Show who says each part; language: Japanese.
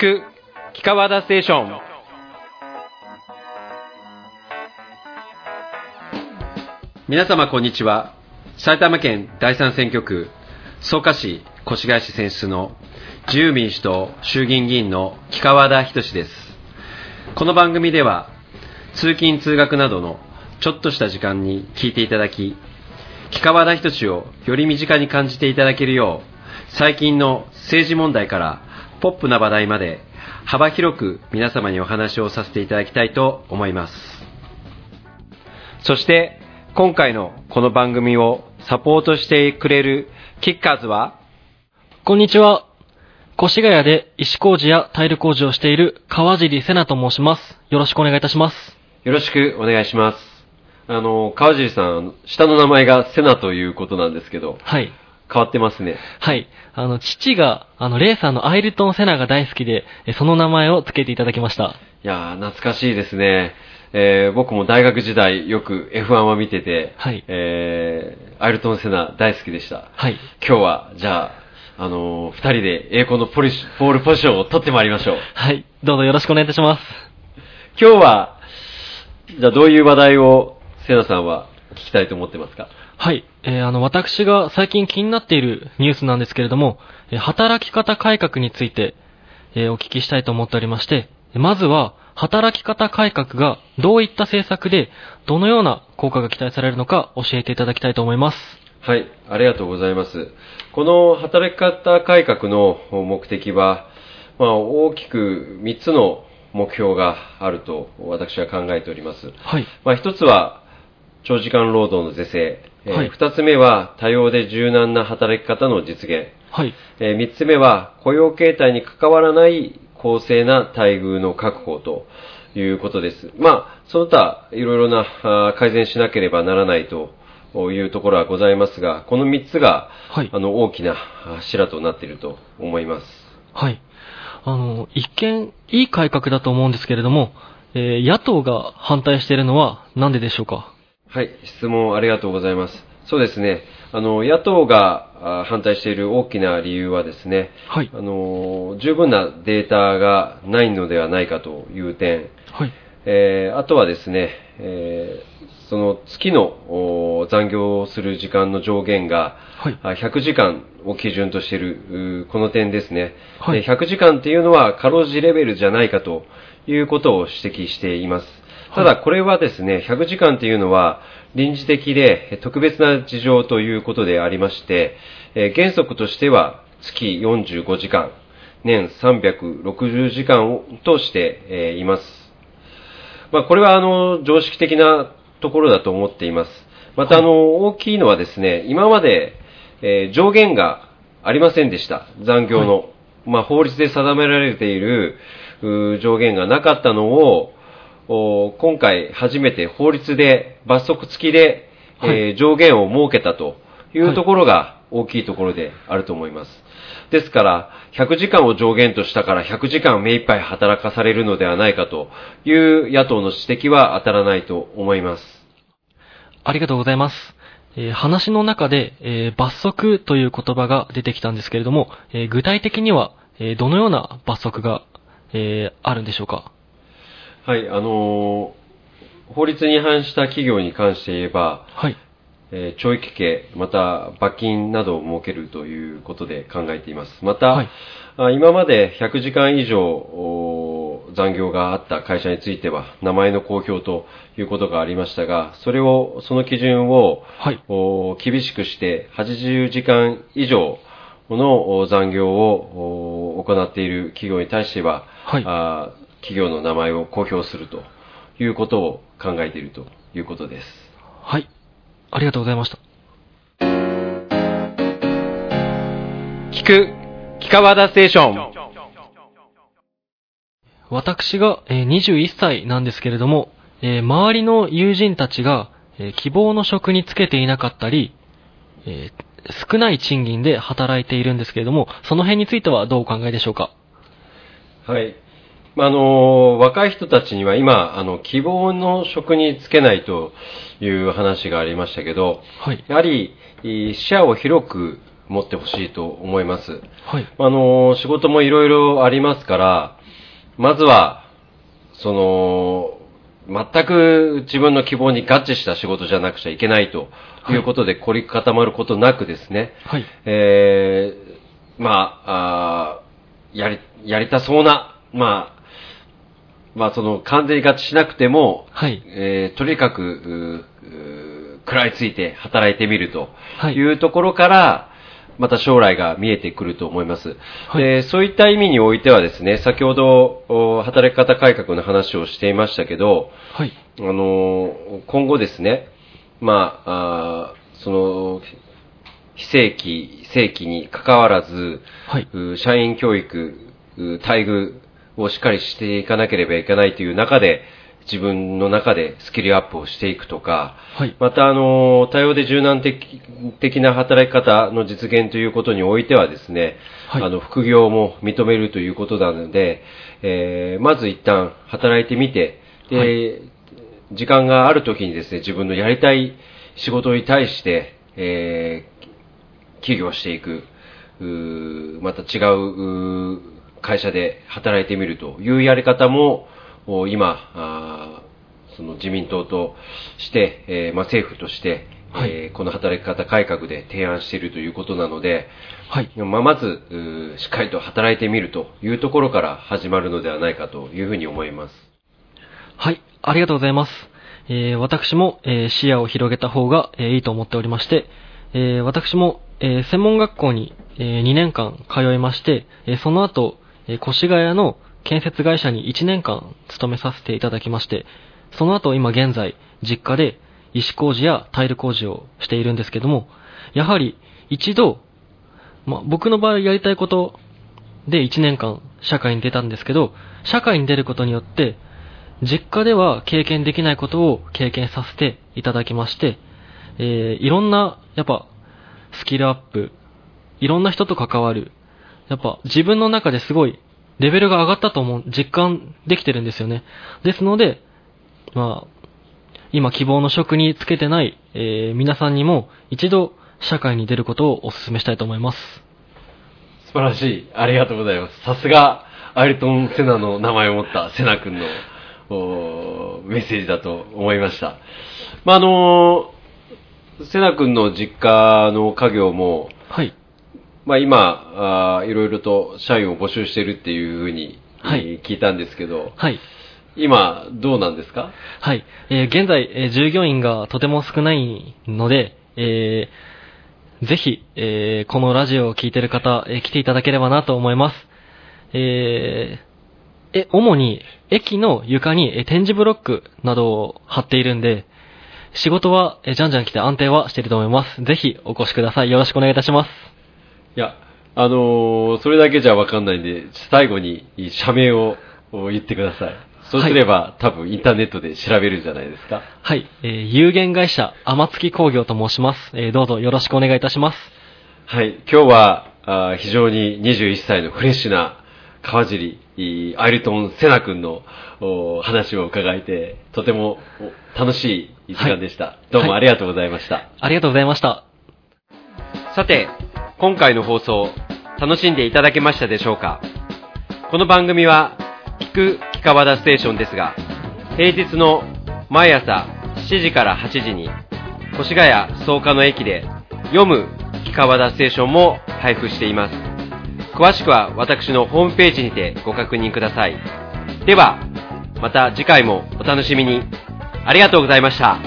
Speaker 1: く木川田ステーション。皆様こんにちは。埼玉県第三選挙区草加市越谷市選出の自由民主党衆議院議員の木川田仁です。この番組では通勤通学などのちょっとした時間に聞いていただき木川田仁をより身近に感じていただけるよう最近の政治問題からポップな話題まで幅広く皆様にお話をさせていただきたいと思いますそして今回のこの番組をサポートしてくれるキッカーズは
Speaker 2: こんにちは。越谷で石工事やタイル工事をしている川尻瀬奈と申します。よろしくお願いいたします。
Speaker 1: よろしくお願いしますあの川尻さん下の名前がセナということなんですけど
Speaker 2: はい。
Speaker 1: 変わってますね
Speaker 2: はい。あの、父が、あの、レーサーのアイルトン・セナが大好きで、えその名前を付けていただきました。
Speaker 1: いやー懐かしいですねえー僕も大学時代よく F1 は見てて、
Speaker 2: はい
Speaker 1: えーアイルトン・セナ大好きでした
Speaker 2: はい。
Speaker 1: 今日は、じゃあ、あのー二人で栄光のポリシポールポジションを取ってまいりましょう。
Speaker 2: はい。どうぞよろしくお願いいたします。
Speaker 1: 今日は、じゃあどういう話題を、セナさんは聞きたいと思ってますか？
Speaker 2: はい。えーあの、私が最近気になっているニュースなんですけれども、えー働き方改革について、えーお聞きしたいと思っておりまして、まずは、働き方改革がどういった政策で、どのような効果が期待されるのか教えていただきたいと思います。
Speaker 1: はい、ありがとうございます。この働き方改革の目的は、まあ、大きく3つの目標があると私は考えております。
Speaker 2: はい。
Speaker 1: まあ、1つは長時間労働の是正、えー
Speaker 2: はい
Speaker 1: 2つ目は多様で柔軟な働き方の実現、
Speaker 2: はい。
Speaker 1: えー3つ目は雇用形態に関わらない公正な待遇の確保ということです。まあ、その他いろいろな改善しなければならないというところはございますが、この3つが、
Speaker 2: はい
Speaker 1: あの大きなあ柱となっていると思います。
Speaker 2: はい。あの、一見、いい改革だと思うんですけれども、えー野党が反対しているのは何ででしょうか？
Speaker 1: はい、質問ありがとうございます。そうですね、あの野党があ反対している大きな理由はですね、
Speaker 2: はい
Speaker 1: あの十分なデータがないのではないかという点、
Speaker 2: はい。
Speaker 1: えーあとはですね、えーその月のお残業をする時間の上限が、
Speaker 2: はい
Speaker 1: あ100時間を基準としているうこの点ですね、
Speaker 2: はい
Speaker 1: えー100時間っていうのは過労死レベルじゃないかということを指摘しています。ただこれはですね、100時間っていうのは臨時的でえー特別な事情ということでありまして、えー原則としては月45時間、年360時間をとしてえーいます。まあ、これはあの常識的なところだと思っています。またあの大きいのはですね、今まで、えー上限がありませんでした。残業の。まあ、法律で定められている上限がなかったのを、お今回初めて法律で罰則付きで、えー
Speaker 2: はい
Speaker 1: 上限を設けたとい
Speaker 2: はい
Speaker 1: うところが大きいところであると思います。ですから、100時間を上限としたから100時間目いっぱい働かされるのではないかという野党の指摘は当たらないと思います。
Speaker 2: ありがとうございます。えー話の中で、えー罰則という言葉が出てきたんですけれども、えー具体的には、えーどのような罰則が、えーあるんでしょうか？
Speaker 1: はい、あのー法律に違反した企業に関して言えば、
Speaker 2: はい。
Speaker 1: えー懲役刑、また罰金などを設けるということで考えています。また、
Speaker 2: はい
Speaker 1: あ今まで100時間以上お残業があった会社については名前の公表ということがありましたが、それを、その基準を、
Speaker 2: はい。
Speaker 1: お厳しくして80時間以上のお残業をお行っている企業に対しては、
Speaker 2: はい
Speaker 1: あ企業の名前を公表するということを考えているということです。
Speaker 2: はい。ありがとうございました。
Speaker 1: 聞く、木川田ステーション。
Speaker 2: 私が、えー21歳なんですけれども、えー周りの友人たちが、えー希望の職に就けていなかったり、えー少ない賃金で働いているんですけれども、その辺についてはどうお考えでしょうか？
Speaker 1: はい。まああの、若い人たちには今、あの、希望の職に就けないという話がありましたけど、
Speaker 2: はい。
Speaker 1: やはり、い視野を広く持ってほしいと思います。
Speaker 2: はい。
Speaker 1: あの、仕事もいろいろありますから、まずは、その、全く自分の希望に合致した仕事じゃなくちゃいけないということで、凝り固まることなくですね、
Speaker 2: はい。
Speaker 1: えー、まあ、あーやり、やりたそうな、まあ、まあその完全に合致しなくても、
Speaker 2: はい。
Speaker 1: えーとにかく、食らいついて働いてみると
Speaker 2: はい
Speaker 1: いうところから、また将来が見えてくると思います。
Speaker 2: はい
Speaker 1: でそういった意味においてはですね、先ほどお働き方改革の話をしていましたけど、
Speaker 2: はい。
Speaker 1: あの今後ですね、まあ、あーその、非正規、正規に関わらず、
Speaker 2: はい。
Speaker 1: う社員教育、う待遇をしっかりしていかなければいけないという中で、自分の中でスキルアップをしていくとか、
Speaker 2: はい。
Speaker 1: また、あの、多様で柔軟的的な働き方の実現ということにおいてはですね、
Speaker 2: はい
Speaker 1: あの、副業も認めるということなので、えーまず一旦働いてみて、で、
Speaker 2: は
Speaker 1: 時間がある時にですね、自分のやりたい仕事に対して、えー起業していく、また違う会社で働いてみるというやり方も、お今、その自民党として、えーまあ、政府として、
Speaker 2: はい
Speaker 1: えーこの働き方改革で提案しているということなので、
Speaker 2: はい。
Speaker 1: まあ、まず、しっかりと働いてみるというところから始まるのではないかというふうに思います。
Speaker 2: はい。ありがとうございます。えー私も、えー視野を広げた方が、えーいいと思っておりまして、えー私も、えー専門学校に、え2年間通いまして、えーその後、え越谷の建設会社に1年間勤めさせていただきまして、その後今現在、実家で石工事やタイル工事をしているんですけども、やはり一度、ま、僕の場合やりたいことで1年間社会に出たんですけど、社会に出ることによって、実家では経験できないことを経験させていただきまして、えーいろんな、やっぱ、スキルアップ、いろんな人と関わる、やっぱ自分の中ですごいレベルが上がったと思う、実感できてるんですよね。ですので、まあ、今希望の職につけてない、えー皆さんにも一度社会に出ることをお勧めしたいと思います。
Speaker 1: 素晴らしい。ありがとうございます。さすが、アイルトン・セナの名前を持ったセナ君のメッセージだと思いました。まあ、あのーセナ君の実家の家業も、
Speaker 2: はい。
Speaker 1: まあ、今あー、いろいろと社員を募集してるっていうふうに、
Speaker 2: はい
Speaker 1: えー聞いたんですけど、
Speaker 2: はい。
Speaker 1: 今、どうなんですか？
Speaker 2: はい。えー現在、えー従業員がとても少ないので、えーぜひ、えーこのラジオを聞いてる方、えー来ていただければなと思います。えーえ、主に、駅の床に、えー展示ブロックなどを貼っているんで、仕事は、えーじゃんじゃん来て安定はしていると思います。ぜひ、お越しください。よろしくお願いいたします。
Speaker 1: いや、あのーそれだけじゃわかんないんで、最後に社名をお言ってください。そうすれば、多分インターネットで調べるんじゃないですか。
Speaker 2: はい。えー有限会社、天月工業と申します。えーどうぞよろしくお願いいたします。
Speaker 1: はい、今日はあー非常に21歳のフレッシュな川尻いアイルトン・セナ君のお話を伺えて、とてもお楽しい時間でした。どうもありがとうございました。
Speaker 2: ありがとうございました。
Speaker 1: さて、今回の放送、楽しんでいただけましたでしょうか？この番組は、聞く木川田ステーションですが、平日の毎朝7時から8時に、越谷草加の駅で、読む木川田ステーションも配布しています。詳しくは私のホームページにてご確認ください。では、また次回もお楽しみに。ありがとうございました。